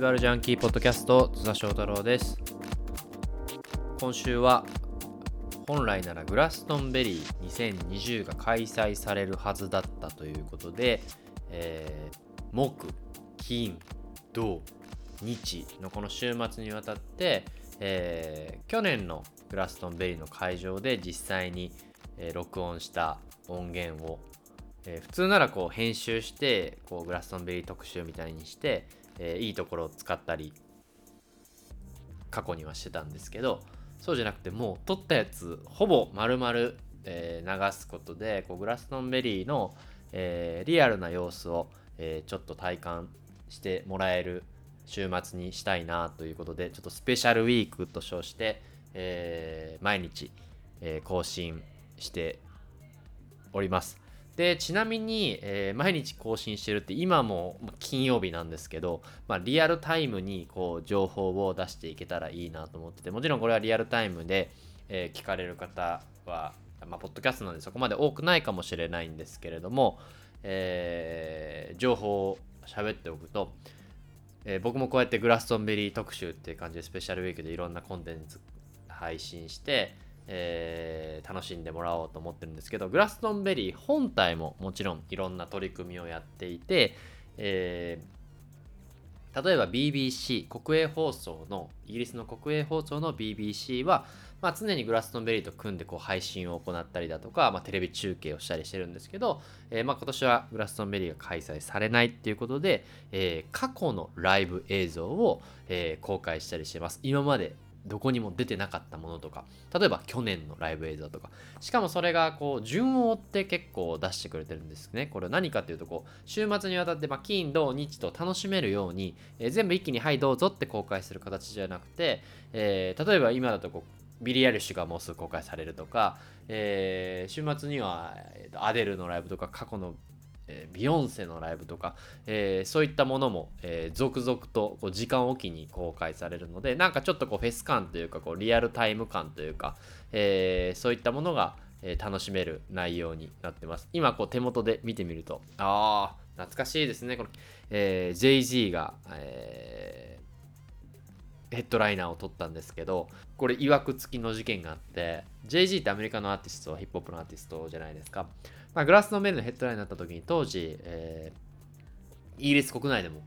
スガルジャンキーポッドキャスト津田翔太郎です。今週は本来ならグラストンベリー2020が開催されるはずだったということで、えー、木金土日のこの週末にわたって、えー、去年のグラストンベリーの会場で実際に、えー、録音した音源をえー、普通ならこう編集してこうグラストンベリー特集みたいにして、えー、いいところを使ったり過去にはしてたんですけどそうじゃなくてもう撮ったやつほぼ丸々、えー、流すことでこうグラストンベリーの、えリアルな様子を、えちょっと体感してもらえる週末にしたいなということでちょっとスペシャルウィークと称して、え毎日、え更新しております。でちなみに、えー、毎日更新してるって今も金曜日なんですけど、まあ、リアルタイムにこう情報を出していけたらいいなと思っててもちろんこれはリアルタイムで、えー、聞かれる方は、まあ、ポッドキャストなんでそこまで多くないかもしれないんですけれども、えー、情報を喋っておくと、え、僕もこうやってグラストンベリー特集っていう感じでスペシャルウィークでいろんなコンテンツ配信してえー、楽しんでもらおうと思ってるんですけどグラストンベリー本体ももちろんいろんな取り組みをやっていて、えー、例えば BBC 国営放送のイギリスの国営放送の BBC は、まあ、常にグラストンベリーと組んでこう配信を行ったりだとか、まあ、テレビ中継をしたりしてるんですけど、えー、まあ、今年はグラストンベリーが開催されないっていうことで、えー、過去のライブ映像を、えー、公開したりしてます。今までどこにも出てなかったものとか例えば去年のライブ映像とか。しかもそれがこう順を追って結構出してくれてるんですね。これ何かっていうとこう週末にわたって、ま、金土日と楽しめるように、えー、全部一気にはいどうぞって公開する形じゃなくて、えー、例えば今だとこうビリー・アイリッシュがもうすぐ公開されるとか、えー、週末にはアデルのライブとか過去のえー、ビヨンセのライブとか、えー、そういったものも、えー、続々とこう時間おきに公開されるのでなんかちょっとこうフェス感というかこうリアルタイム感というか、えそういったものが、え楽しめる内容になってます。今こう手元で見てみるとああ懐かしいですねこの、え JG が、えヘッドライナーを取ったんですけどこれいわくつきの事件があって JG ってアメリカのアーティストヒップホップのアーティストじゃないですか。まあ、グラスのメルのヘッドラインになった時に当時、えー、イギリス国内でも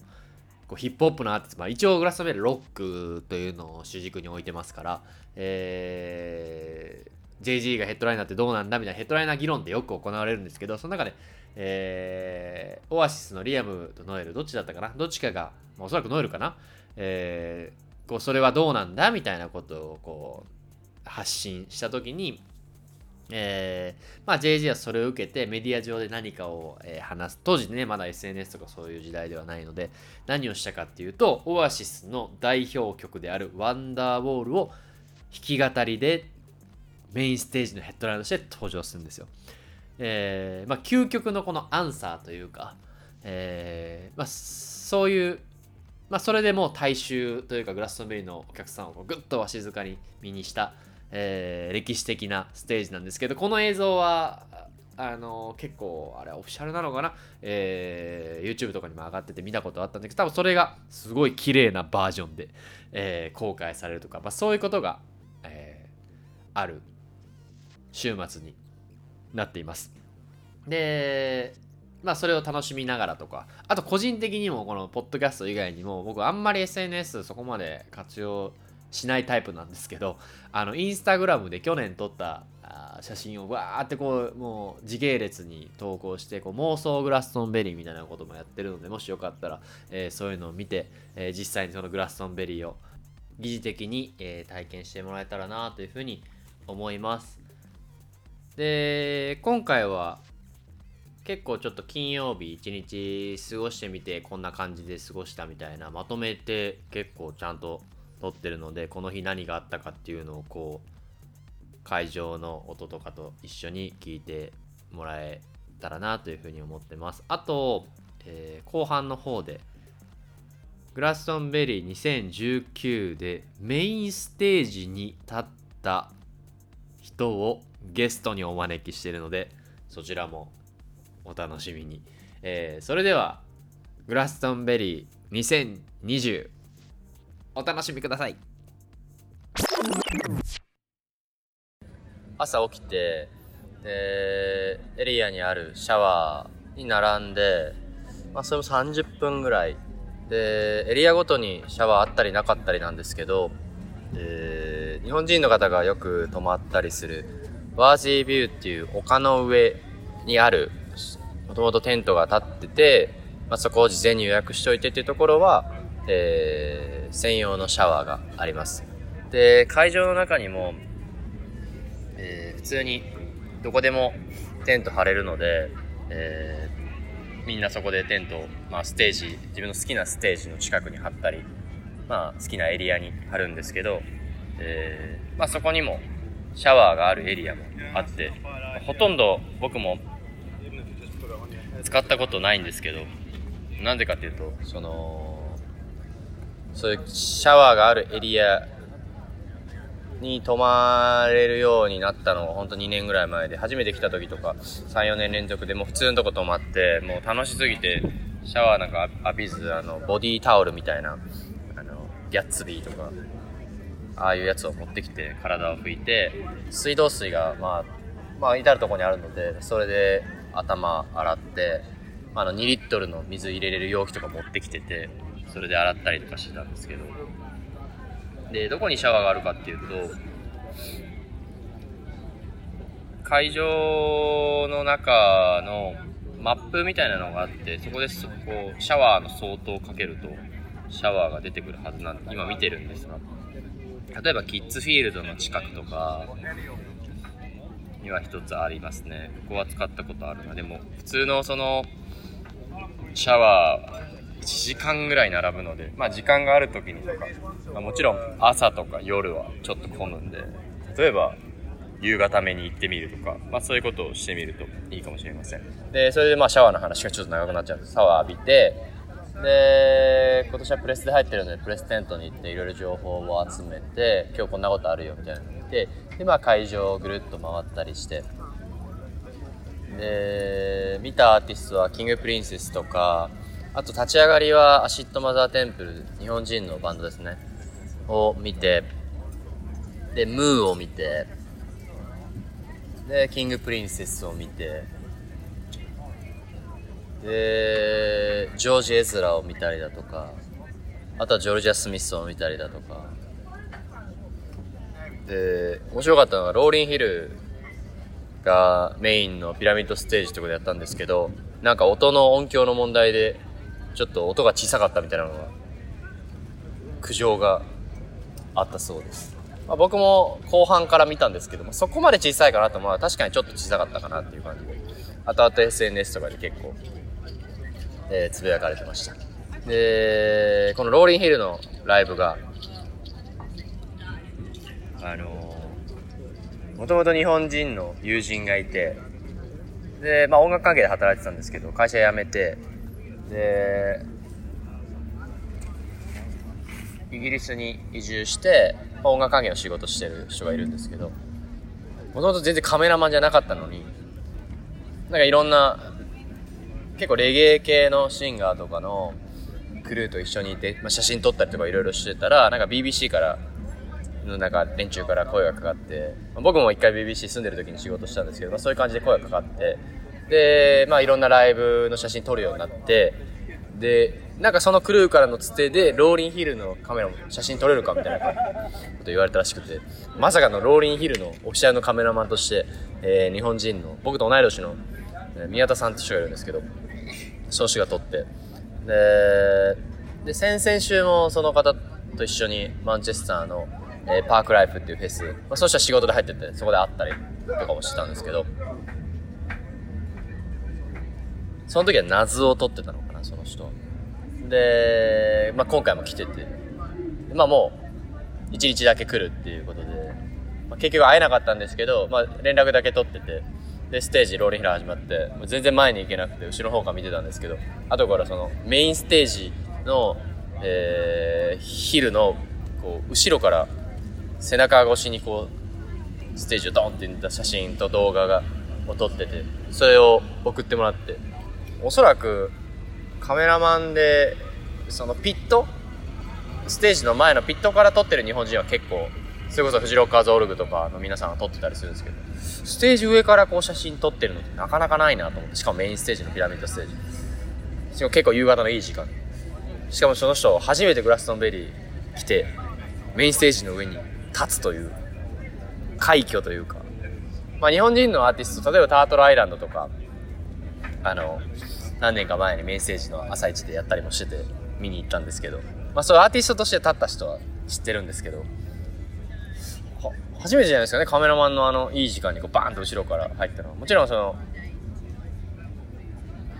こうヒップホップのアーティスト、まあ、一応グラスのメールロックというのを主軸に置いてますから、えー、JG がヘッドラインになってどうなんだみたいなヘッドライナー議論ってよく行われるんですけどその中で、えー、オアシスのリアムとノエルどっちだったかな？どっちかが、まあ、おそらくノエルかな、え、こうそれはどうなんだみたいなことをこう発信した時にえー、まあ JG はそれを受けてメディア上で何かを、えー、話す。当時ね、まだ SNS とかそういう時代ではないので、何をしたかっていうと、オアシスの代表曲であるワンダーウォールを弾き語りでメインステージのヘッドラインとして登場するんですよ。えー、まあ究極のこのアンサーというか、えー、まあそういう、まあそれでもう大衆というかグラストンベリーのお客さんをぐっとわしづかに見にしたえー、歴史的なステージなんですけどこの映像はあの結構あれオフィシャルなのかな、えー、YouTube とかにも上がってて見たことあったんだけど多分それがすごい綺麗なバージョンで、えー、公開されるとか、まあ、そういうことが、えー、ある週末になっています。でまあそれを楽しみながらとか。あと個人的にもこのポッドキャスト以外にも僕あんまり SNS そこまで活用しないタイプなんですけどあのインスタグラムで去年撮った写真をわーってこうもう時系列に投稿してこう妄想グラストンベリーみたいなこともやってるのでもしよかったら、えー、そういうのを見て、えー、実際にそのグラストンベリーを疑似的に、えー、体験してもらえたらなというふうに思います。で今回は結構ちょっと金曜日一日過ごしてみてこんな感じで過ごしたみたいなまとめて結構ちゃんと撮ってるのでこの日何があったかっていうのをこう会場の音とかと一緒に聞いてもらえたらなというふうに思ってます。あと、えー、後半の方でグラストンベリー2019でメインステージに立った人をゲストにお招きしてるのでそちらもお楽しみに、えー、それではグラストンベリー2020お楽しみください。朝起きてでエリアにあるシャワーに並んで、まあ、それも30分ぐらい。でエリアごとにシャワーあったりなかったりなんですけど、えー、日本人の方がよく泊まったりするワージービューっていう丘の上にあるもともとテントが立ってて、まあ、そこを事前に予約しといてっていうところは、えー、専用のシャワーがあります。で会場の中にも、えー、普通にどこでもテント張れるので、えー、みんなそこでテントを、まあ、ステージ自分の好きなステージの近くに張ったり、まあ、好きなエリアに張るんですけど、えーまあ、そこにもシャワーがあるエリアもあって、ほとんど僕も使ったことないんですけど、なんでかっていうと、その、そういうシャワーがあるエリアに泊まれるようになったのが本当2年ぐらい前で、初めて来た時とか3、4年連続でもう普通のとこ泊まって、もう楽しすぎて、シャワーなんか浴びず、あの、ボディタオルみたいな、あの、ギャッツビーとか、ああいうやつを持ってきて体を拭いて水道水がまあまあ至る所にあるのでそれで頭洗ってあの2リットルの水入れれる容器とか持ってきててそれで洗ったりとかしてたんですけど。でどこにシャワーがあるかっていうと会場の中のマップみたいなのがあってそこでそこシャワーの相当をかけるとシャワーが出てくるはずなんで今見てるんですが。例えばキッズフィールドの近くとかには一つありますねここは使ったことあるなでも普通のそのシャワー1時間ぐらい並ぶのでまあ時間がある時にとか、まあ、もちろん朝とか夜はちょっと混むんで例えば夕方目に行ってみるとか、まあそういうことをしてみるといいかもしれません。で、それでまあシャワーの話がちょっと長くなっちゃうんです。シャワー浴びて、で今年はプレスで入ってるのでプレステントに行っていろいろ情報を集めて今日こんなことあるよみたいなてで、まあ、会場をぐるっと回ったりして。で見たアーティストはキングプリンセスとかあと立ち上がりはアシッドマザーテンプル日本人のバンドですね。を見てでムーを見てでキングプリンセスを見てでジョージ・エズラを見たりだとかあとはジョルジャ・スミスを見たりだとか。で面白かったのがローリンヒルがメインのピラミッドステージとかでやったんですけどなんか音の音響の問題でちょっと音が小さかったみたいなのが苦情があったそうです、まあ、僕も後半から見たんですけどもそこまで小さいかなとまあ確かにちょっと小さかったかなっていう感じで。後々 SNS とかで結構えー、つぶやかれてました。で、このローリンヒルのライブが、あの、もともと日本人の友人がいて、で、まあ音楽関係で働いてたんですけど、会社辞めて、で、イギリスに移住して、まあ、音楽関係の仕事してる人がいるんですけど、もともと全然カメラマンじゃなかったのに、なんかいろんな結構レゲエ系のシンガーとかのクルーと一緒にいて、まあ、写真撮ったりとかいろいろしてたらなんか BBC からのなんか連中から声がかかって、ま、僕も一回 BBC 住んでる時に仕事したんですけど、まあ、そういう感じで声がかかってで、まあ、いろんなライブの写真撮るようになってでなんかそのクルーからのつてでローリンヒルのカメラも写真撮れるかみたいなこと言われたらしくてまさかのローリンヒルのオフィシャルのカメラマンとして、えー、日本人の僕と同い年の宮田さんって人がいるんですけど少子が取って。で、で、先々週もその方と一緒にマンチェスターの、えー、パークライフっていうフェス、まあ、そうしたら仕事で入ってて、そこで会ったりとかもしてたんですけど、その時は謎を取ってたのかな、その人。で、まあ、今回も来てて、まあもう、一日だけ来るっていうことで、まあ、結局会えなかったんですけど、まあ、連絡だけ取ってて、で、ステージ、ローリンヒラ始まって、もう全然前に行けなくて、後ろの方から見てたんですけど、後からその、メインステージの、えー、ヒルの、こう、後ろから背中越しにこう、ステージをドンってった写真と動画が、を撮ってて、それを送ってもらって、おそらく、カメラマンで、そのピットステージの前のピットから撮ってる日本人は結構それこそフジロッカーズオルグとかの皆さんが撮ってたりするんですけどステージ上からこう写真撮ってるのってなかなかないなと思って。しかもメインステージのピラミッドステージ。しかも結構夕方のいい時間。しかもその人初めてグラストンベリー来てメインステージの上に立つという快挙というか。まあ日本人のアーティスト例えばタートルアイランドとかあの何年か前にメインステージの朝一でやったりもしてて見に行ったんですけど。まあそうアーティストとして立った人は知ってるんですけど。初めてじゃないですかね。カメラマンのあのいい時間にこうバーンと後ろから入ったのは。もちろんその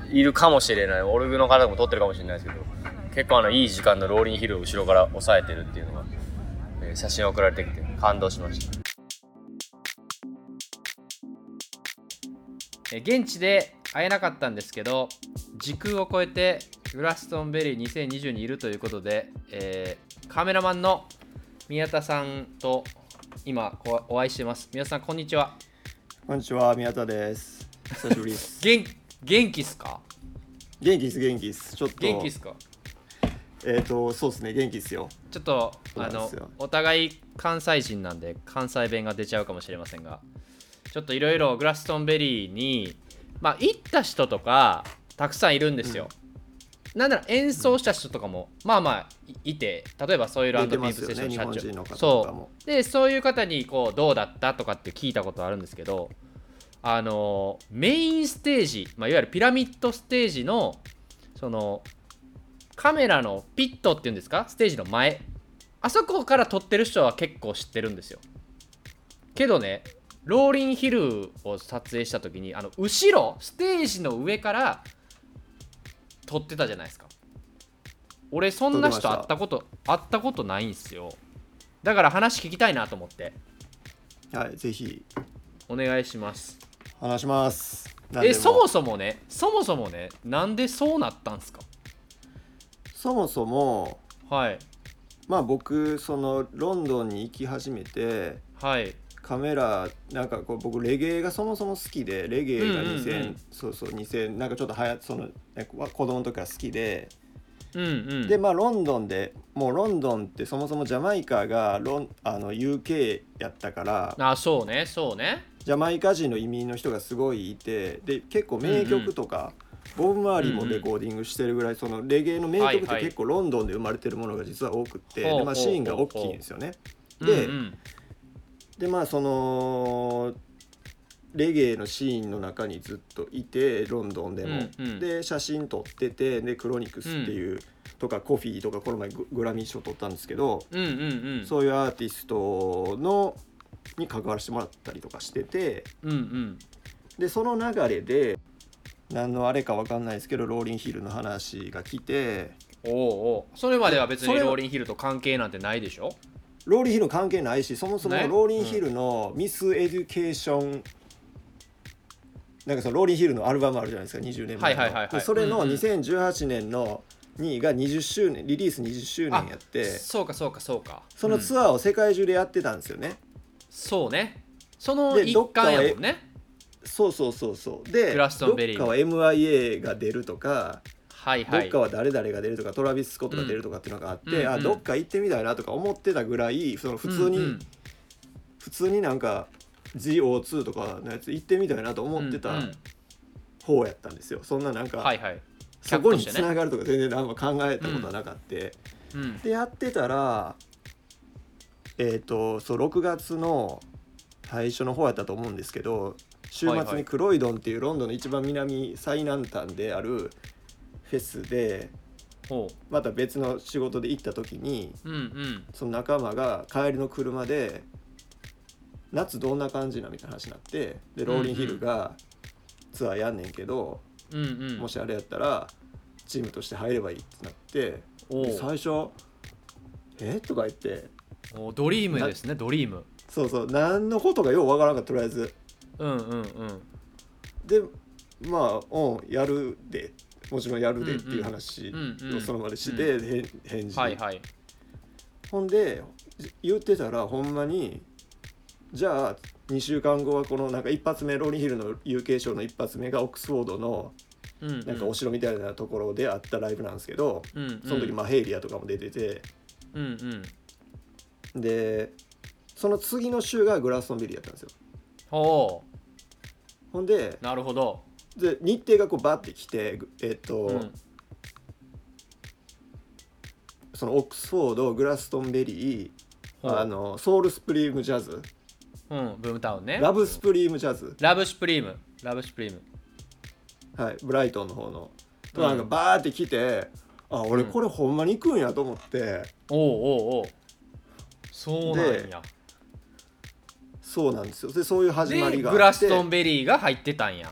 いるかもしれない。オルグの方も撮ってるかもしれないですけど。結構あのいい時間のローリンヒルを後ろから押さえてるっていうのが、えー、写真送られてきて感動しました。え現地で会えなかったんですけど時空を超えてグラストンベリー2020にいるということで、えー、カメラマンの宮田さんと今お会いしてます。宮田さんこんにちは。こんにちは宮田です。久しぶりです。元元気っすか？元気です元気です。ちょっと。元気っすか？えっ、ー、とそうですね元気ですよちょっとあのお互い関西人なんで関西弁が出ちゃうかもしれませんがちょっといろいろグラストンベリーにまあ行った人とかたくさんいるんですよ、うん。なんなら演奏した人とかも、まあまあいて例えばソイルピープステーション社長、ね、そう。でそういう方にこうどうだったとかって聞いたことあるんですけどあのメインステージ、まあ、いわゆるピラミッドステージのそのカメラのピットっていうんですか？ステージの前。あそこから撮ってる人は結構知ってるんですよ。けどねローリンヒルを撮影した時にあの後ろステージの上から撮ってたじゃないですか。俺そんな人会ったこと会ったことないんすよ。だから話聞きたいなと思って。はいぜひ。お願いします。話します。えそもそもねそもそもねなんでそうなったんすか？そもそもはい。まあ僕そのロンドンに行き始めてはい。カメラなんかこう僕レゲエがそもそも好きでレゲエが2000、うんうんうん、そうそう2000なんかちょっとはやその子供の時から好きで、うんうん、でまあロンドンでもうロンドンってそもそもジャマイカがロンあの UK やったからあそうねそうね。ジャマイカ人の移民の人がすごいいてで結構名曲とか、ボブ・マーリーもレコーディングしてるぐらいそのレゲエの名曲って結構ロンドンで生まれてるものが実は多くって、でまあ、シーンが大きいんですよね。で、でまあそのレゲエのシーンの中にずっといてロンドンでも、うんうん、で写真撮っててでクロニクスっていう、うん、とかコフィーとかこの前グラミー賞取ったんですけど、うんうんうん、そういうアーティストのに関わらせてもらったりとかしてて、うんうん、でその流れで何のあれか分かんないですけどローリンヒルの話が来ておおそれまでは別にローリンヒルと関係なんてないでしょ？ローリンヒル関係ないしそもそもローリンヒルの Miseducation、ねなんかそのローリンヒルのアルバムあるじゃないですか20年前の、それの2018年の2位が20周年リリース20周年やってそうかそうかそうか。そのツアーを世界中でやってたんですよね、そうね。その一環やもんねそうそうそうそう。でどっかは MIA が出るとかはいはい、どっかは誰々が出るとかトラビス・スコットが出るとかっていうのがあって、うん、あどっか行ってみたいなとか思ってたぐらいその普通に、うんうん、普通になんか GO2 とかのやつ行ってみたいなと思ってた方やったんですよ。そんななんか、はいはい、そこにつながるとか全然何も考えたことはなかった、うん、でやってたらえっ、ー、とそう6月の最初の方やったと思うんですけど週末にクロイドンっていうロンドンの一番南最南端であるフェスでまた別の仕事で行った時に、うんうん、その仲間が帰りの車で夏どんな感じなみたいな話になってでローリンヒルがツアーやんねんけど、うんうん、もしあれやったらチームとして入ればいいってなって最初「え？とか言って。ドリームですねドリーム。そうそう。何のことかようわからんかとりあえずうんうんうん。でまあ「うんやるで」もちろんやるでっていう話をその場でして、返事、はいはい、ほんで言ってたらほんまにじゃあ2週間後はこのなんか一発目ローリンヒルの UK 賞の一発目がオックスフォードのなんかお城みたいなところであったライブなんですけど、その時マヘイリアとかも出てて。うんうん。でその次の週がグラストンベリーやったんですよほほんでうなるほど。で日程がこうバッて来てえっ、と、うん。そのオックスフォードグラストンベリーあのソウルスプリームジャズ。うんブームタウンね。ラブスプリームジャズ、ラブシュプリーム。ラブシュプリーム。はい、ブライトンの方の。とうん。なんかバーって来て、あ俺うんこれほんまに行くんやと思って、おうおうおう。そうなんやそうなんですよ。でそういう始までりがあって。グラストンベリーが入ってたんや。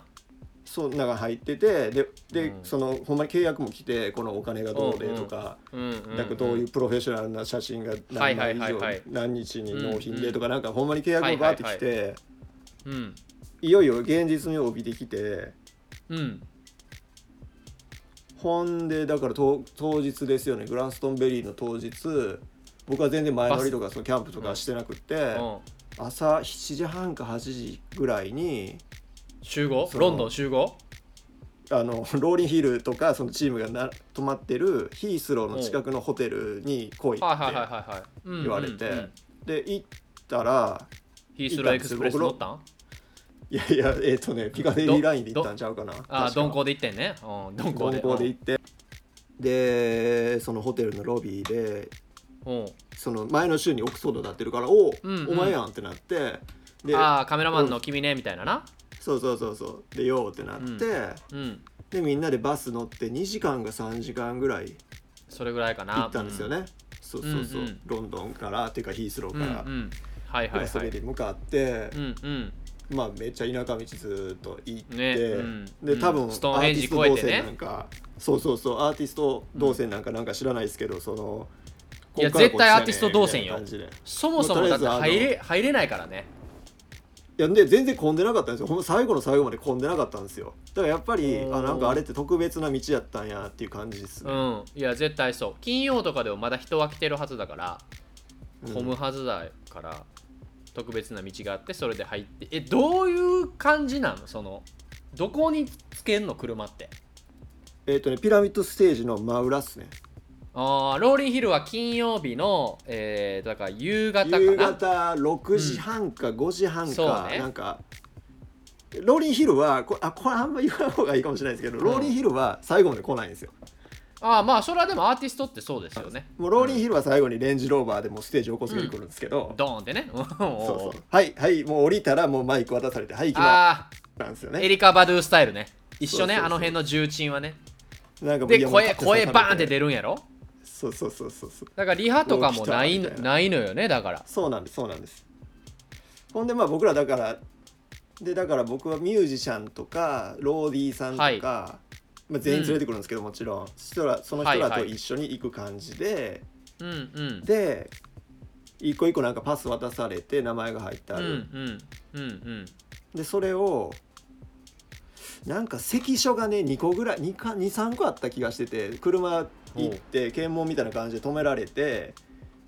そう中入っててでで、うん。そのほんまに契約も来てこのお金がどうでとか、うん。うん、かどういうプロフェッショナルな写真がはいはい何枚以上はいはい。何日に納品でとかうんなんかほんまに契約もバーって来て、うん。いよいよ現実味を帯びてきてうん。ほんでだから当当日ですよね。グラストンベリーの当日僕は全然前乗りとかそのキャンプとかしてなくって、うん朝7時半か8時ぐらいに集合？そのロンドン集合？あの ローリンヒルとかそのチームがな泊まってるヒースローの近くのホテルに来いってはいはいはいはい言われてで行ったらヒースローエクスプレス乗ったん？いやいやえっ、とねピカデリーラインで行ったんちゃうかな。ああ鈍行で行ってんね。うん鈍行で。鈍行で行ってでそのホテルのロビーでうんその前の週にオックスフォードになってるから「おお、うんうん。お前やん」ってなってでああカメラマンの君ねみたいなな。そうそうそうそう。で「よう」ってなって、うん。でみんなでバス乗って2時間か3時間ぐらいそれぐらいかな。行ったんですよね、そうそうそう、うんうん。ロンドンからっていうかヒースローうんから、うんはいグラスはいはい。ベリー向かってう、んうん。まあめっちゃ田舎道ずっと行って、ね。うん。で多分、アーティスト動越えてね。線なんかそうそうそう。アーティスト動線なんかなんか知らないですけど、そのいや絶対アーティスト動線よ。そもそもだって入れ入れないからね。いやで全然混んでなかったんですよ。ほんま最後の最後まで混んでなかったんですよ。だからやっぱりあなんかあれって特別な道やったんやっていう感じですね、うん。いや絶対そう。金曜とかでもまだ人は来てるはずだからうん。混むはずだから特別な道があってそれで入って。えどういう感じなのそのどこにつけんの？車って。えっ、とねピラミッドステージの真裏っすねあーローリンヒルは金曜日のえー、だから夕方かな？夕方6時半か5時半そうか、ね。なんかローリンヒルはこあこれあんま言わん方がいいかもしれないですけど、ローリンヒルは最後まで来ないんですよ。ああまあそれはでもアーティストってそうですよね。もうローリンヒルは最後にレンジローバーでもうステージ起こすように来るんですけど、ドーンってね。そうそう。そうはいはいもう降りたらもうマイク渡されてはい行きまあすなんですよあエねリカ・バドゥスタイルね。一緒ねそうそうそう。あの辺の重鎮はね。なんかもうで声声刺されてバーンって出るんやろ？そうそうそうそうそう。だからリハとかもないもう来たみたいな。ないのよねだから。そうなんですそうなんです。ほんでまあ僕らだからでだから僕はミュージシャンとかローディーさんとか、はい。まあ、全員連れてくるんですけど、もちろん。そしたらその人らとはいはい一緒に行く感じで、うんうん。で一個一個なんかパス渡されて名前が入ってあうんる、うん。うんうん。でそれをなんか関所がね2個ぐらい23個あった気がしてて車行って検問みたいな感じで止められて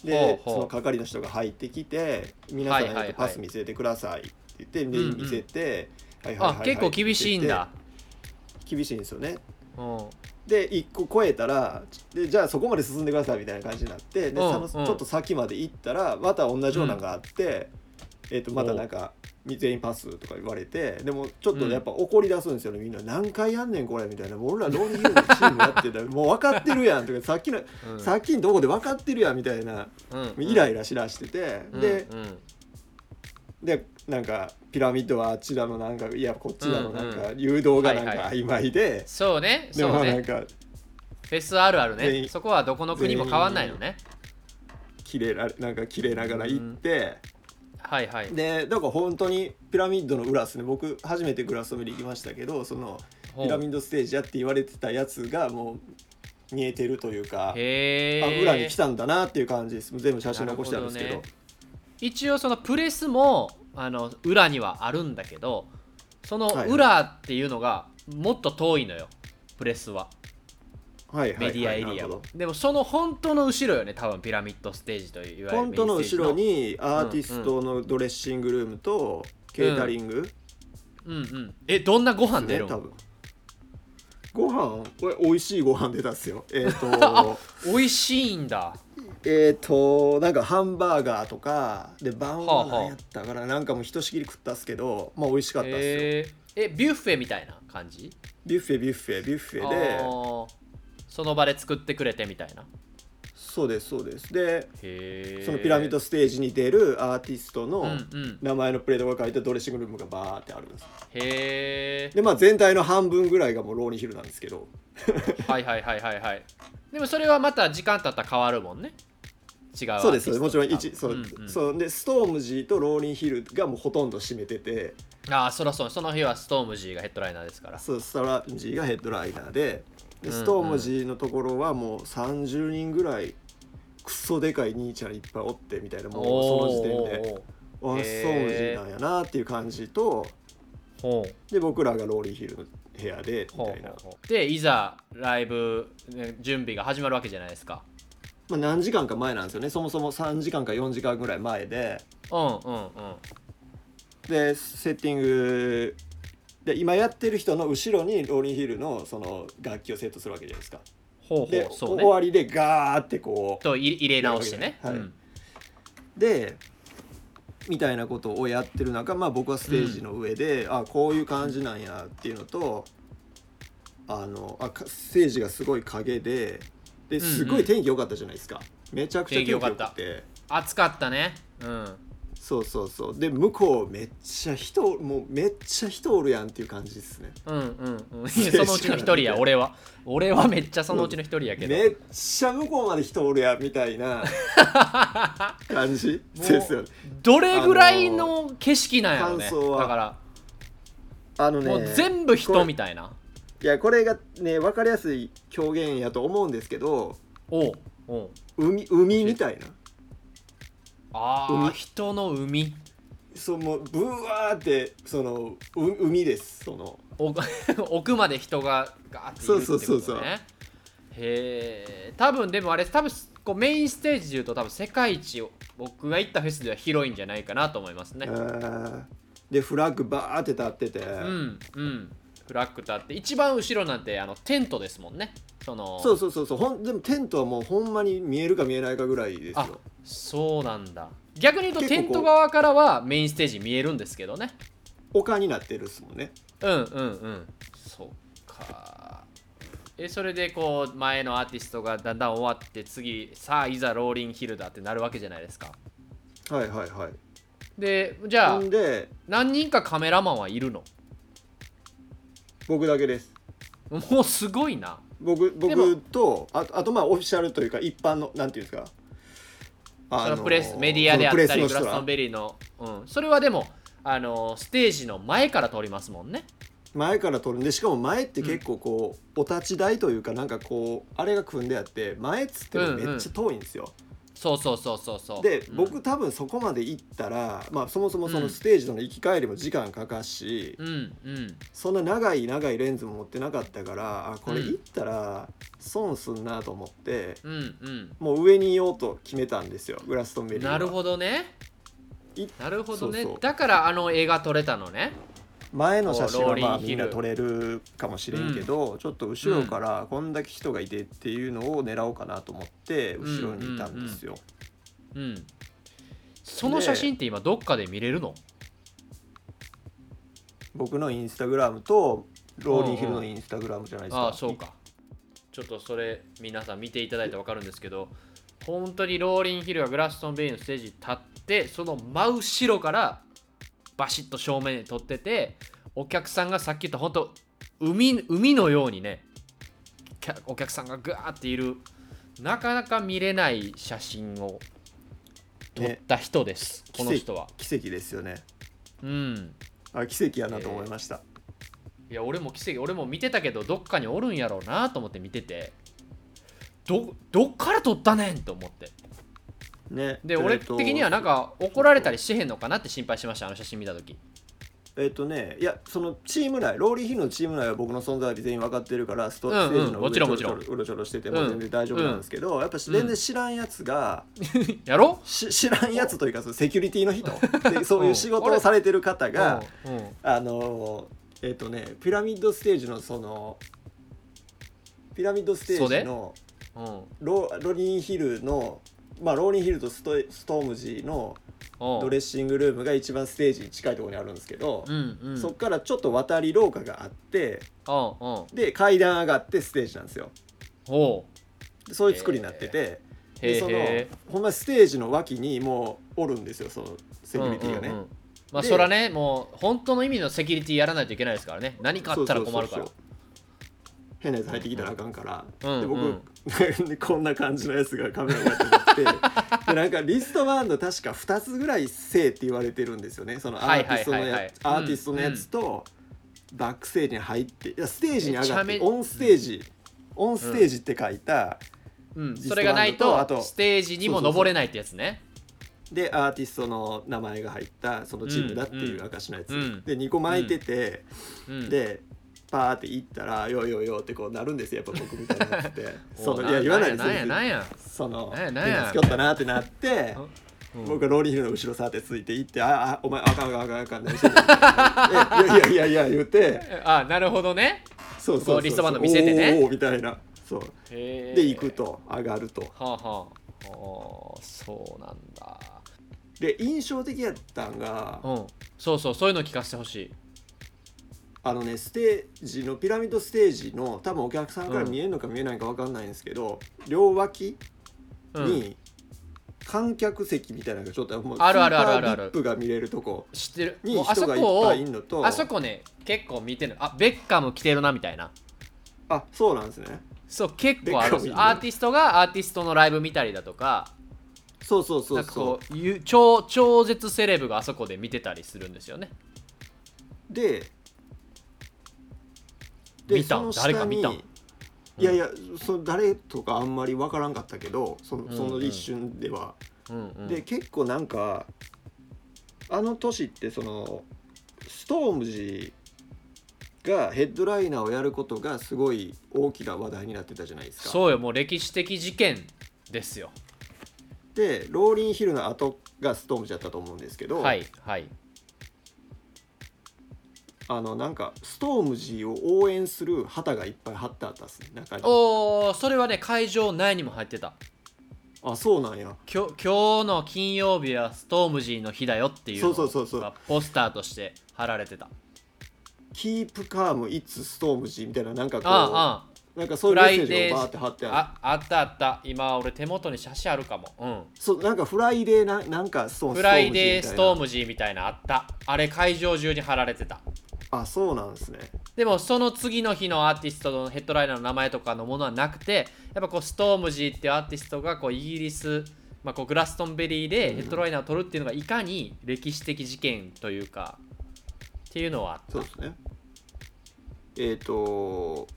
でその係の人が入ってきて「皆さん、パス見せてください」って言って見せて、はいはいはいあはい結構厳しいんだ。厳しいんですよね。うん。で1個超えたらでじゃあそこまで進んでくださいみたいな感じになってで、そのちょっと先まで行ったらまた同じようなのがあって、えー、とまたなんか全員パスとか言われてでもちょっとやっぱ怒り出すんですよね。みんな何回やんねんこれみたいな。もう俺らローリンヒルのチームやってた。ら もう分かってるやんとかさっきの、うん。さっきのとこで分かってるやんみたいなうん。イライラしだしてて、うん。でうん。でなんかピラミッドはあちらのなんかいやこっちらのなんうんか誘導がなんか曖昧で、そうね。でそうね。もなんかフェスあるあるね。そこはどこの国も変わんないのね。切れらなんか切れながら行って、はいはい。でだから本当にピラミッドの裏ですね。僕初めてグラストベリー行きましたけどそのピラミッドステージやって言われてたやつがもう見えてるというか、あ裏に来たんだなっていう感じです。全部写真残してあるんですけど。なるほ一応そのプレスもあの裏にはあるんだけどそのはい裏っていうのがもっと遠いのよプレスは。はいはいはいメディアエリアでもその本当の後ろよね多分ピラミッドステージといわゆるど本当の後ろにアーティストのドレッシングルームとケータリング、うんうん。えどんなご飯出るの多分。ご飯これ美味しいご飯出たっすよ。えっ、あ と美味しいんだ。えっ、となんかハンバーガーとかで晩はあはあは何やったからなんかもうひとしきり食ったっすけどまあ美味しかったっすよ、えー、えビュッフェみたいな感じ？ビュッフェビュッフェビュッフェあでーその場で作ってくれてみたいな。そうですそうです。でそのピラミッドステージに出るアーティストうんのうん。名前のプレートが書いてドレッシングルームがバーってあるんですへえでまあ全体の半分ぐらいがもうローニーヒルなんですけど。はいはいはいはいはい。でもそれはまた時間経ったら変わるもんね。違うそうですもちろん一多そう,、分うんうん。そうでストームジーとローリンヒルがもうほとんど占めてて。ああそらそう。その日はストームジーがヘッドライナーですから。そうストランジーがヘッドライナーででームジーのところはもう30人ぐらいクソでかい兄ちゃんいっぱいおってみたいなもうその時点で。あストー。ムジーなんやなっていう感じとで僕らがローリンヒルの部屋でみたいな。でいざライブね準備が始まるわけじゃないですか。まあ、何時間か前なんですよね。そもそも3時間か4時間ぐらい前で。うんうんうん。でセッティングで今やってる人の後ろにローリンヒルのその楽器をセットするわけじゃないですか。ほうで、ね。終わりでガーってこう。と入入れ直してね、はい。うん。でみたいなことをやってる中、まあ、僕はステージの上で、あこういう感じなんやっていうのとあのあかステージがすごい影でですごい天気良かったじゃないですか、めちゃくちゃ天気良く暑かったね。うんそうそうそう。で向こうめっちゃ人もうめっちゃ人おるやんっていう感じですね。うんうんうん。そのうちの一人や。俺は。俺はめっちゃそのうちの一人やけど、めっちゃ向こうまで人おるやんみたいな感じですよね。どれぐらいの景色なんやろね。感想は。だから。あのねもう全部人みたいな。いやこれがね分かりやすい表現やと思うんですけどおうおう。海海みたいなああ海。人の海。そうもうブワーってそのう海です。その奥 奥まで人がガーっているってことね。そうそうそうそう。へえ多分でもあれ多分こうメインステージでいうと多分世界一を僕が行ったフェスでは広いんじゃないかなと思いますね。でフラッグバーって立ってて、うんうん。フラッグ立って一番後ろなんてあのテントですもんねそのそうそうそうそう。ほんでもテントはもうほんまに見えるか見えないかぐらいですあよそうなんだ。逆に言うと結構こうテント側からはメインステージ見えるんですけどね。丘になってるっすもんね。うんうんうん。そっか。えそれでこう前のアーティストがだんだん終わって次さあいざローリンヒルだってなるわけじゃないですか。はいはいはい。でじゃあほんで何人かカメラマンはいるの？僕だけです。もうすごいな僕僕とあとあとまあオフィシャルというか一般のなんていうんですか。あそのプレスメディアであったりグラストンベベリーの、うん、それはでもあのステージの前から撮りますもんね。前から撮るんでしかも前って結構こう、お立ち台というかなんかこうあれが組んであって前っつってもめっちゃ遠いんですよ、そうそうそうそうそう。で、うん。僕多分そこまで行ったら、まあ、そもそもそうのん。ステージとの行き帰りも時間かかるし、うんうん。そんな長い長いレンズも持ってなかったからあこれうん。行ったら損すんなと思って、うんうん。もう上にいようと決めたんですよグラストンベリーは。なるほどね。いなるほどね。だからあの映画撮れたのね前の写真はまあみんな撮れるかもしれんけど、ちょっと後ろからこんだけ人がいてっていうのを狙おうかなと思って後ろにいたんですよ、うんその写真って今どっかで見れるの？僕のインスタグラムとローリンヒルのインスタグラムじゃないですか、ああそうか。ちょっとそれ皆さん見ていただいて分かるんですけど本当にローリンヒルがグラストンベイのステージに立ってその真後ろからバシッと正面に撮っててお客さんがさっき言った本当海海のようにねお客さんがガーっているなかなか見れない写真を撮った人です、この人は。奇跡ですよね。うん。あ奇跡やなと思いました、いや俺も奇跡俺も見てたけどどっかにおるんやろうなと思って見ててどどっから撮ったねんと思ってね。で俺的にはなんか怒られたりしてへんのかなって心配しましたあの写真見た時。えっとねいやそのチーム内ローリーヒルのチーム内は僕の存在は全員分かってるからストージのもちろんもちろん。うろちょろしててもうん。全然大丈夫なんですけど、やっぱ全然知らんやつが、やろ？し知らんやつというかそのセキュリティの人 でそういう仕事をされてる方が、あのえっとねピラミッドステージのそのピラミッドステージのうん。ロロリンヒルのまあ、ローリンヒルとストストームジーのドレッシングルームが一番ステージに近いところにあるんですけど、うんうん。そっからちょっと渡り廊下があってで階段上がってステージなんですよ。そういう作りになってて、へでそのえほんまステージの脇にもうおるんですよそのセキュリティがね、うんうんうんまあでそらねもう本当の意味のセキュリティやらないといけないですからね。何かあったら困るから。そうそうそうそう変なやつ入ってきたらあかんから、うんで僕、う んこんな感じのやつがカメラになってなって。でなんかリストバンド確か2つぐらいせえって言われてるんですよね。そのアーティストのやつアーティストのやつとバックステージに入っていやステージに上がってオンステージ、オンステージって書いた、うん、それがないとあととステージにも登れないってやつね。でアーティストの名前が入ったそのチームだっていう証のやつ、うんで2個巻いてて、うん。でパーって行ったら「よいよいよ」ってこうなるんですよ。やっぱ僕みたいになって。そうのいや言わないですなんやなんや。そのなんやつきよったなってなってうん。僕がローリーヒルの後ろさってついて行って「ああお前あかんあかんあかんあかん何してんの? 」えいやいやいやいや言うて。あなるほどね。そうそうそうリストバンド見せてね。おーおーみたいな。そう。で行くと上がると。はあはあ。そうなんだ。で印象的やったんがうん。そうそうそういうの聞かせてほしいあのねステージのピラミッドステージの多分お客さんから見えるのか見えないか分かんないんですけど、両脇うん。に観客席みたいなのがちょっともうあるあるあるあるある。スーパービップが見れるとこ知ってる。にもうあそ人がいっこをぱいいるのと。あそこね結構見てる。あベッカム来てるなみたいな。あそうなんですね。そう結構あるんですよ。ベッカムいるアーティストがアーティストのライブ見たりだとか。そうそうそなんかうそこうゆ超超絶セレブがあそこで見てたりするんですよね。うで見たその下誰か見たにいやいやその誰とかあんまり分からんかったけどそのうんその一瞬では、うんうん。で結構なんかあの年ってそのストームジがヘッドライナーをやることがすごい大きな話題になってたじゃないですか。そうよもう歴史的事件ですよ。でローリンヒルの後がストームジだったと思うんですけど、はいはいあのなんかストームジを応援する旗がいっぱい貼ってあったっすね中に。おーそれはね会場内にも入ってた。あそうなんや。今日今日の金曜日はストームジーの日だよっていうのそうそうそうそう。がポスターとして貼られてた「Keep calm it's Stormzy みたいななんかこうあなんかそういうフライメッセージデーがバーって貼ってある。ああったあった。今俺手元に写真あるかも。うん。そうなんか Friday ななんかそう Friday ストームムジーみたいなあった。あれ会場中に貼られてた。あそうなんですね。でもその次の日のアーティストのヘッドライナーの名前とかのものはなくてやっぱこうストームジーっていうアーティストがこうイギリス、まあ、こうグラストンベリーでヘッドライナーを取るっていうのがいかに歴史的事件というかっていうのはあった。そうですね。えっ、と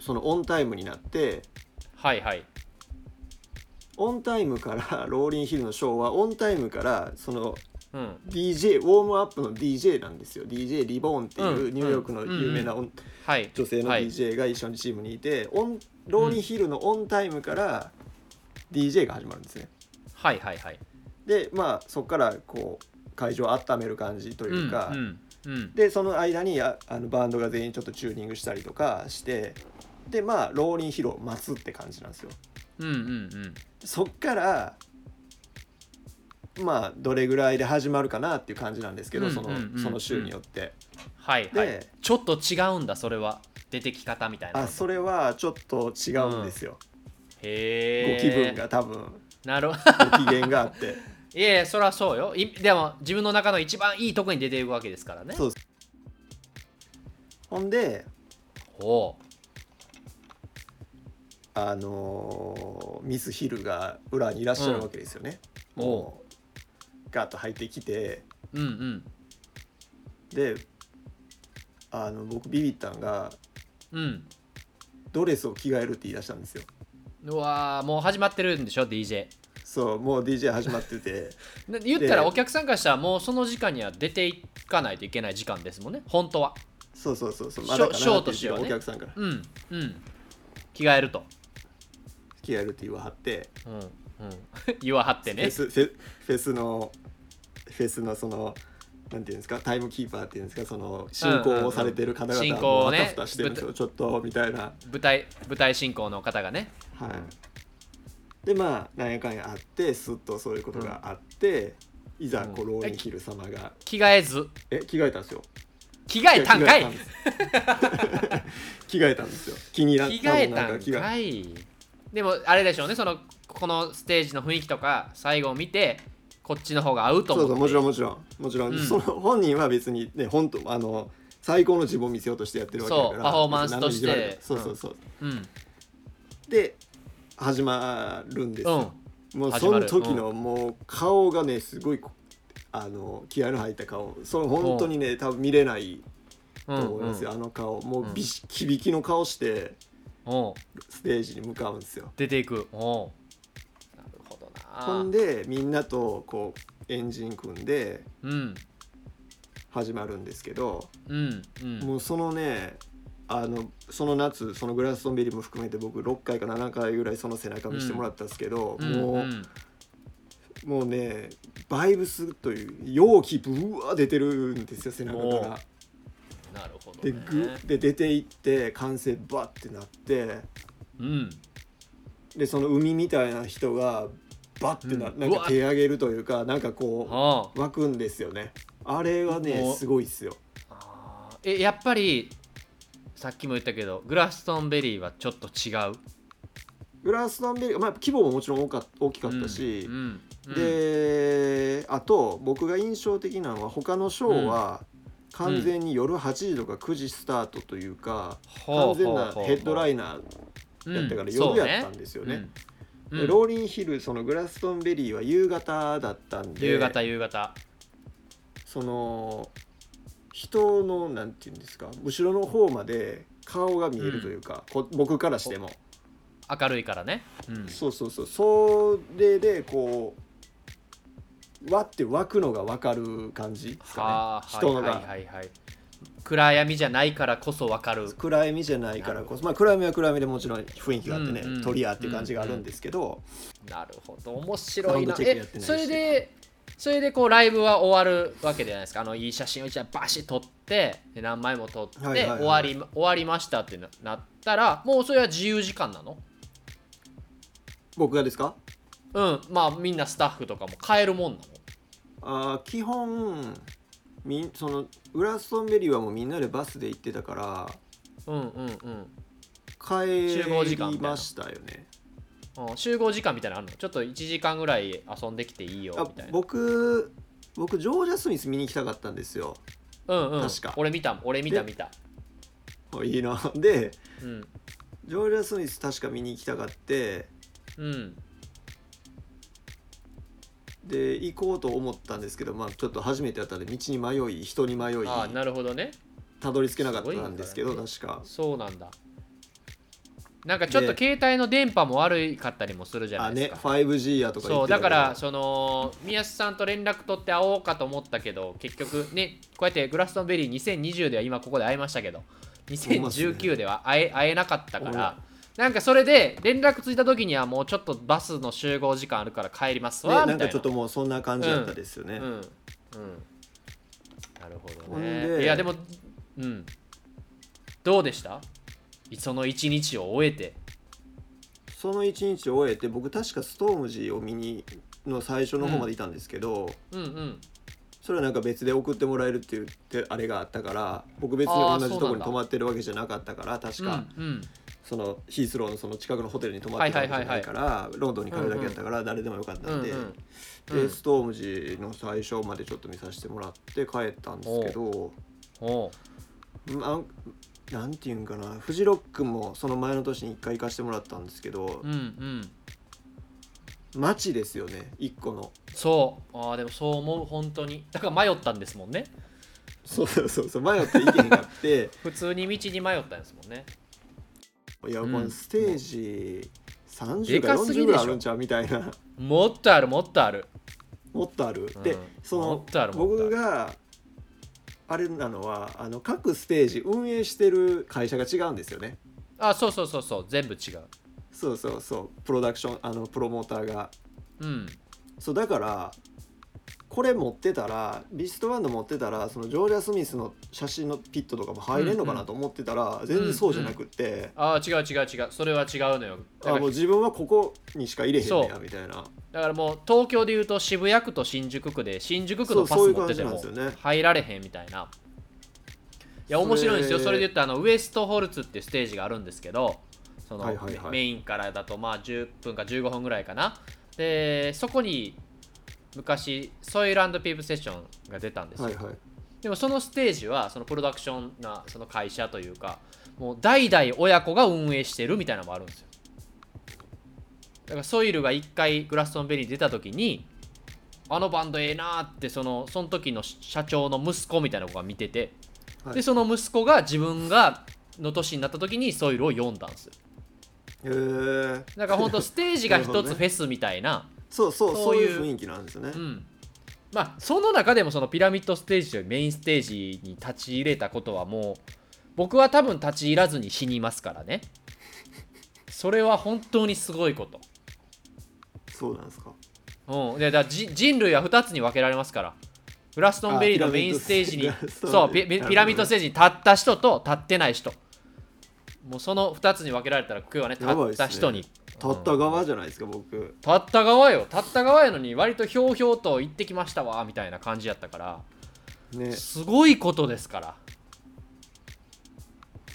そのオンタイムになってはいはい。オンタイムから ローリンヒルのショーはオンタイムからそのうん。DJ ウォームアップの DJ なんですよ。DJ リボーンっていううんニューヨークの有名なオンはい。女性のはい。DJ が一緒にチームにいて、オンローリンヒルのオンタイムから DJ が始まるんですね。はいはいはい。でまあそこからこう会場を温める感じというか、うんうんうん。でその間にああのバンドが全員ちょっとチューニングしたりとかしてでまあローリンヒルを待つって感じなんですよ。うんうんうん。そっからまあどれぐらいで始まるかなっていう感じなんですけど、そのうんうんうんうん。その週によって、はいはい。でちょっと違うんだそれは。出てき方みたいな。のあそれはちょっと違うんですよ、へえご気分が多分。なるほご機嫌があって。いやいやそりゃそうよ。いでも自分の中の一番いいとこに出ていくわけですからね。そうほんでおうあのーミス・ヒルが裏にいらっしゃるわけですよね、うん。もうガッと入ってきて。うんうん。であの僕ビビったんがうん。ドレスを着替えるって言い出したんですよ。うわーもう始まってるんでしょ DJ そうもう DJ 始まってて。で言ったらでお客さんからしたらもうその時間には出ていかないといけない時間ですもんね本当は。そうそうそうそう。ショまだかなショーってお客さんから。うんうん。着替えると着替えるって言わはってうんうん。言わはってね。フェスフェフェスのフェスのそのなんていうんですかタイムキーパーっていうんですかその進行をされてる方々進は行をねもうあたふたしてるんですよちょっとみたいな。舞台舞台進行の方がね。はい。でまあなんやかんやあってすっとそういうことがあって、いざこううんローリンヒル様が。着替えず。え着替えたんですよ。着替えたんかい。着替えたんですよ。気にな着替えたんかいでもあれでしょうねそのこのステージの雰囲気とか最後を見てこっちの方が合うと思って。そうそうもちろんもちろん。もちろん、うん。その本人は別にね本当あの最高の自分を見せようとしてやってるわけだからパフォーマンスとして。そうそうそう、うん。で始まるんですうん。よ、もうその時のもう顔がねすごいあの気合の入った顔。それ本当にね多分見れないと思いますよ、うんあの顔。もうびしきびきの顔してステージに向かうんですよ。出ていく。ほどな。ほんでみんなとこうエンジン組んでうん。始まるんですけど、うんうん。もうそのねあのその夏そのグラストンベリーも含めて僕6回か7回ぐらいその背中見せてもらったんですけど、うん。もう、んもうねバイブスという容器ブワー出てるんですよ背中から。なるほどでねグで出ていって歓声バッてなって。うん。でその海みたいな人がバッてな,、うん。なんか手上げるというかなんかこあ。う湧くんですよね。あれはねすごいっすよ。えやっぱりさっきも言ったけどグラストンベリーはちょっと違う？グラストンベリー、まあ、規模ももちろん大か大きかったし、うん。うん。であと僕が印象的なのは他のショーは完全に夜8時とか9時スタートというか、完全なヘッドライナーやったから夜やったんですよね。うん。でローリンヒルそのグラストンベリーは夕方だったんで夕方夕方。その人のなんていうんですか後ろの方まで顔が見えるというか、こ僕からしても。明るいからね、うん、そうそうそう。それでこうわって湧くのが分かる感じですかはあね人のが、はいはいはい。はい暗闇じゃないからこそ分かる。暗闇じゃないからこそ。まあ暗闇は暗闇でもちろん雰囲気があってね、うんうん鳥屋っていう感じがあるんですけど、なるほど。面白いな。えそれでそれでこうライブは終わるわけじゃないですか。あのいい写真を一枚バシッ撮ってで何枚も撮って、はいはいはい。終わり終わりましたってななったらもうそれは自由時間なの？僕がですか？うん。まあみんなスタッフとかも帰るもんなの？あー基本みんそのグラストンベリーはもうみんなでバスで行ってたからうんうんうん。帰りましたよね。うん集合時間みたいなのあるの？ちょっと1時間ぐらい遊んできていいよあみたいな。僕僕ジョージャ・スミス見に行きたかったんですよ。うんうん。確か。俺見た俺見たで見た。あいいな。でうん。ジョージャ・スミス確か見に行きたかってうんで行こうと思ったんですけどまあちょっと初めてやったんで道に迷い人に迷いああなるほどね。たどり着けなかったんですけど確か。そうなんだ。なんかちょっと携帯の電波も悪かったりもするじゃなあねいですか、5G やとか言そうだからその宮須さんと連絡取って会おうかと思ったけど結局ねこうやってグラストンベリー2020では今ここで会いましたけど2019では会え会えなかったからなんかそれで連絡ついた時にはもうちょっとバスの集合時間あるから帰りますねわみたいな。なんかちょっともうそんな感じだったですよね、うんうんなるほどね。でいやでもうん。どうでした？その一日を終えて。その一日を終えて僕確かストームジを見にの最初の方までいたんですけど、うんうん。それはなんか別で送ってもらえるっていうてあれがあったから僕別に同じところに泊まってるわけじゃなかったから確か、うんうんそのヒースローのその近くのホテルに泊まってたわけじゃないから、ロンドンに帰るだけやったから誰でもよかったんで、うんうんでうん。ストームジの最初までちょっと見させてもらって帰ったんですけどおう。なんなんていうんかなフジロックもその前の年に1回行かせてもらったんですけどうんうん。街ですよね一個の。そう。あーでもそう思う本当に。だから迷ったんですもんね。そうそうそうそう迷って行けへんかって。普通に道に迷ったんですもんねいや、うん。このステージ30でか40かすぎでしょ。ぐらいあるんちゃうみたいな。もっとあるもっとある。もっとある、うん。でそもの僕があれなのはあの各ステージ運営してる会社が違うんですよね。あそうそうそうそう。全部違う。そうそうそう。プロダクションあのプロモーターが。うん。そうだからこれ持ってたらビストバンド持ってたらそのジョージャ・スミスの写真のピットとかも入れんのかなと思ってたら、全然そうじゃなくって、ああ違う違う違う。それは違うのよ。あもう自分はここにしか入れへんねやみたいな。だからもう東京でいうと渋谷区と新宿区で新宿区のパス持ってても入られへんみたいな。いや面白いんですよ。それで言うとあのウエストホルツっていうステージがあるんですけどその、メインからだとまあ10分か15分ぐらいかな。でそこに昔ソイルピープセッションが出たんですよ、はいはい。でもそのステージはそのプロダクションなその会社というかもう代々親子が運営してるみたいなのもあるんですよ。だからソイルが1回グラストンベリーに出た時にあのバンドええなーってそのその時の社長の息子みたいな子が見てて、はい。でその息子が自分がの年になった時にソイルを読んだんですよ。へえだから本当ステージが一つフェスみたいな そうそうそうういうう雰囲気なんですよね。うん。まあその中でもそのピラミッドステージというメインステージに立ち入れたことはもう僕は多分立ち入らずに死にますからね。それは本当にすごいこと。そうなんですか。うん。でだ人類は2つに分けられますから。グラストンベリーのメインステージにあピラミッドステージ。そうピラミッドステージに立った人と立ってない人。もうその2つに分けられたら今日はね。立った人に立った側じゃないですか僕。立った側よ。立った側やのに割とひょうひょうと行ってきましたわみたいな感じやったから。ね。すごいことですから。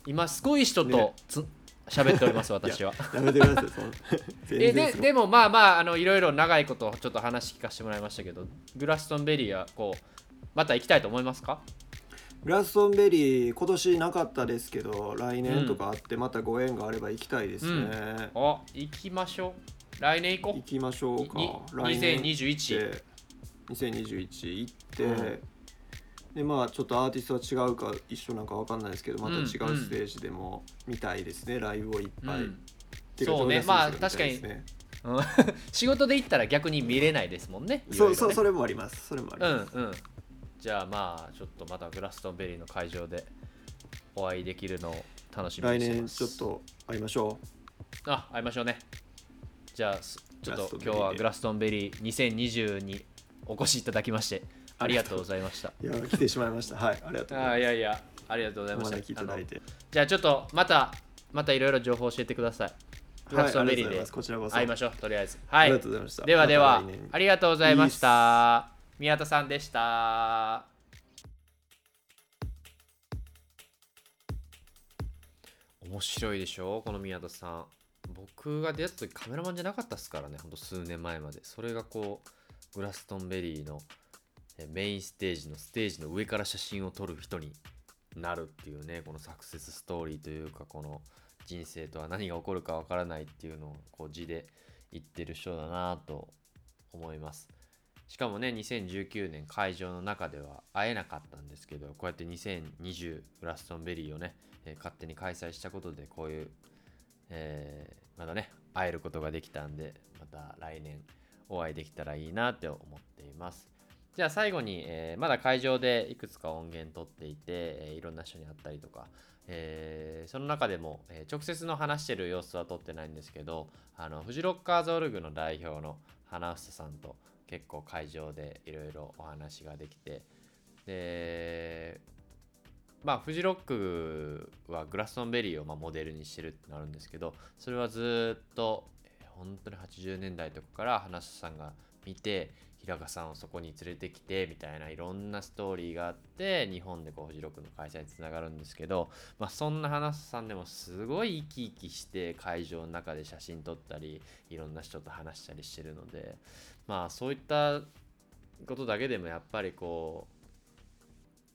今すごい人とね。つ喋っております 私は。やめてくださいそのえ 全然そのででもまあまああのいろいろ長いことちょっと話聞かせてもらいましたけどグラストンベリーはこうまた行きたいと思いますか？グラストンベリー今年なかったですけど来年とかあってまたご縁があれば行きたいですね、あ行きましょう。来年行こ行きましょうか。に来年2021で2021行って、うん。でまあちょっとアーティストは違うか一緒なんかわかんないですけどまた違ううんステージでも見たいですね、ライブをいっう、ぱい、うん。そうね。ジョーダンスミスが見たいですね。うん。仕事で行ったら逆に見れないですもんね。そうそうそれもあります。それもありうんます、うんじゃあまあちょっとまたグラストンベリーの会場でお会いできるのを楽しみに来年してます。ちょっと会いましょあ会いましょうね。じゃあすちょっと今日はグラストンベリー2020にお越しいただきましてありがとうございました。ういや来てしまいました。はいありがとうございあますいやいやありがとうございおました。いただいて。じゃあちょっとまたまたいろいろ情報教えてください。グラストンベリーで。会いましょうとりあえず。はい。ありがとうございましたではではありがとうございました宮田さんでした。面白いでしょ？この宮田さん。僕が出会った時カメラマンじゃなかったっすからね。ほんと数年前まで。それがこうグラストンベリーのメインステージのステージの上から写真を撮る人になるっていうね。このサクセスストーリーというかこの人生とは何が起こるかわからないっていうのをこう字で言ってる人だなと思います。しかもね2019年会場の中では会えなかったんですけどこうやって2020グラストンベリーをね、えー勝手に開催したことでこういう、えーまだね会えることができたんでまた来年お会いできたらいいなって思っています。じゃあ最後に、えーまだ会場でいくつか音源取っていて、えーいろんな人に会ったりとか、えーその中でも、え直接の話してる様子は撮ってないんですけどあのフジロッカーズオルグの代表の花房さんと結構会場でいろいろお話ができて。でまあフジロックはグラストンベリーをまあモデルにしてるってなるんですけどそれはずっとえー本当に80年代とかから花房さんが見て平賀さんをそこに連れてきてみたいないろんなストーリーがあって日本でこうフジロックの開催につながるんですけど、まあ、そんな花さんでもすごい生き生きして会場の中で写真撮ったりいろんな人と話したりしてるのでまあそういったことだけでもやっぱりこう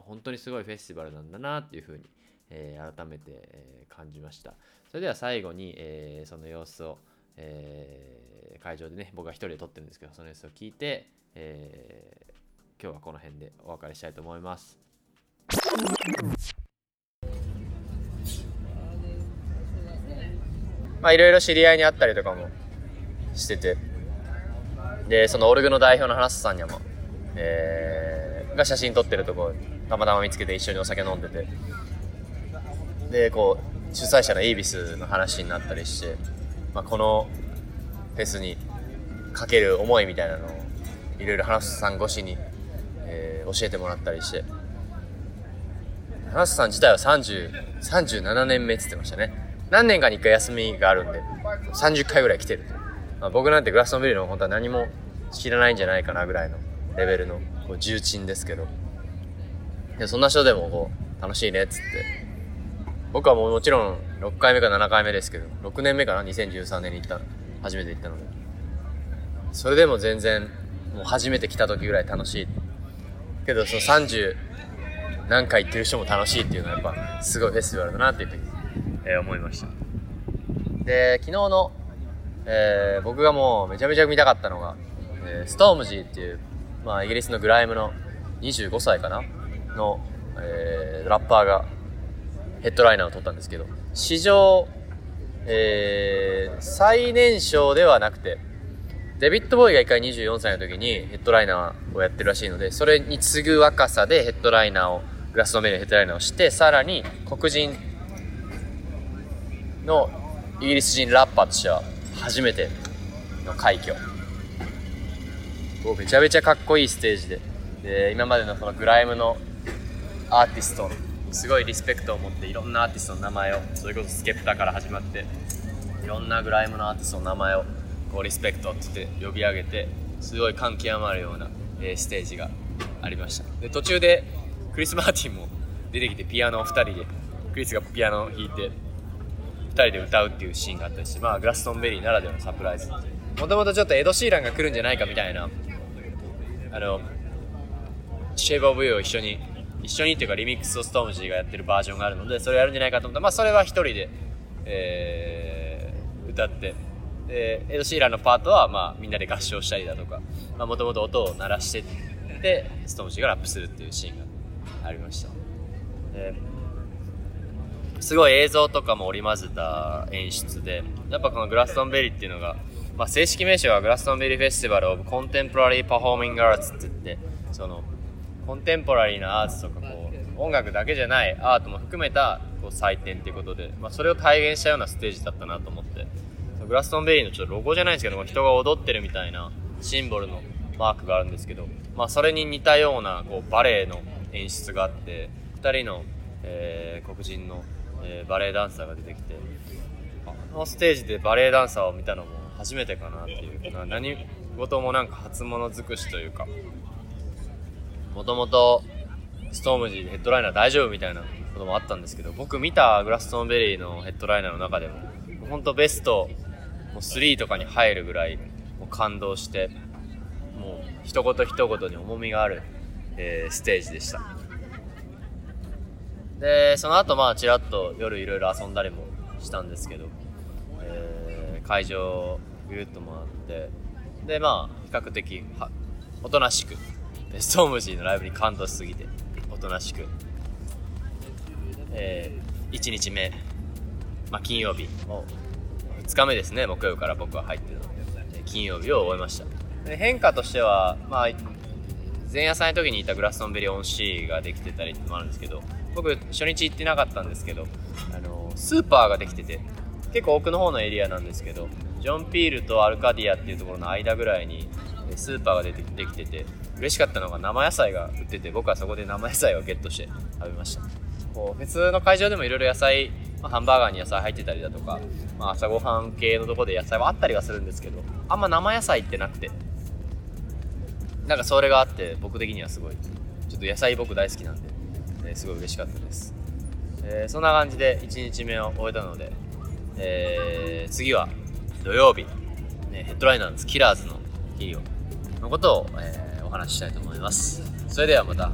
本当にすごいフェスティバルなんだなっていうふうに、え改めて、え感じました。それでは最後に、えーその様子を、えー会場でね僕は一人で撮ってるんですけどその様子を聞いて、えー今日はこの辺でお別れしたいと思います。まあいろいろ知り合いに会ったりとかもしてて。でそのオルグの代表の花さんにも、えーが写真撮ってるとこたまたま見つけて一緒にお酒飲んでて。でこう主催者のエイビスの話になったりして、まあ、このフェスにかける思いみたいなのをいろいろ花房さん越しにえ教えてもらったりして。花房さん自体は30 37年目っつってましたね。何年かに1回休みがあるんで30回ぐらい来てるまあ、僕なんてグラストンベリーの本当は何も知らないんじゃないかなぐらいのレベルのこう重鎮ですけど。でそんな人でもこう楽しいねっつって僕はもうもちろん6回目か7回目ですけど6年目かな？2013年に行った初めて行ったので。それでも全然もう初めて来た時ぐらい楽しい。けどその30何回行ってる人も楽しいっていうのはやっぱすごいフェスティバルだなっていうふうに、えー、思いました。で昨日の、えー、僕がもうめちゃめちゃ見たかったのが、えー、ストームジーっていう、まあ、イギリスのグライムの25歳かな？の、えー、ラッパーがヘッドライナーを取ったんですけど史上、えー、最年少ではなくてデビッド・ボーイが1回24歳の時にヘッドライナーをやってるらしいのでそれに次ぐ若さでヘッドライナーをグラスのメリのヘッドライナーをしてさらに黒人のイギリス人ラッパーとしては初めての快挙。めちゃめちゃかっこいいステージで。で今までのそのグライムのアーティストすごいリスペクトを持っていろんなアーティストの名前をそれこそスケプタから始まっていろんなグライムのアーティストの名前をこうリスペクトって呼び上げてすごい感極まるような、えー、ステージがありました。で途中でクリス・マーティンも出てきてピアノを2人でクリスがピアノを弾いて2人で歌うっていうシーンがあったりしてまあグラストンベリーならではのサプライズ。もともとちょっとエド・シーランが来るんじゃないかみたいなあの Shape of You を一緒に一緒にっていうかリミックスをストームジーがやってるバージョンがあるのでそれやるんじゃないかと思ったらまあそれは一人で、えー、歌って。でエド・シーランのパートはまあみんなで合唱したりだとか。もともと音を鳴らしてでストームジーがラップするっていうシーンがありました。すごい映像とかも織り交ぜた演出でやっぱこのグラストンベリーっていうのが、まあ、正式名称は Glastonbury Festival of Contemporary Performing Arts って言ってその contemporary な arts とかこう音楽だけじゃないアートも含めたこう祭典っていうことで、まあ、それを体現したようなステージだったなと思って。グラストンベリーのちょっとロゴじゃないんですけど人が踊ってるみたいなシンボルのマークがあるんですけど、まあ、それに似たようなこうバレエの演出があって2人の、えー、黒人の、えー、バレエダンサーが出てきてあのステージでバレエダンサーを見たのも初めてかなっていう何事もなんか初物尽くしというかもともとストームジーでヘッドライナー大丈夫みたいなこともあったんですけど僕見たグラストンベリーのヘッドライナーの中でも本当ベストもう3とかに入るぐらいもう感動してもう一言一言に重みがある、えー、ステージでした。でその後まあちらっと夜いろいろ遊んだりもしたんですけど、えー、会場ぐるっと回ってでまあ比較的はおとなしくストームジーのライブに感動しすぎておとなしく、えー、1日目、まあ、金曜日。も2日目ですね木曜日から僕は入ってるので。金曜日を終えました。で変化としては、まあ、前夜祭の時にいたグラストンベリーオンシーができてたりもあるんですけど僕初日行ってなかったんですけどあのスーパーができてて結構奥の方のエリアなんですけどジョン・ピールとアルカディアっていうところの間ぐらいにスーパーが出てできてて嬉しかったのが生野菜が売ってて僕はそこで生野菜をゲットして食べました。こう別の会場でもいろいろ野菜、まあ、ハンバーガーに野菜入ってたりだとか、まあ、朝ごはん系のとこで野菜はあったりはするんですけどあんま生野菜ってなくてなんかそれがあって僕的にはすごいちょっと野菜僕大好きなんで、えー、すごい嬉しかったです、えー、そんな感じで1日目を終えたので、えー、次は土曜日、ね、ヘッドライナーズキラーズの日をのことを、えー、お話ししたいと思います。それではまた。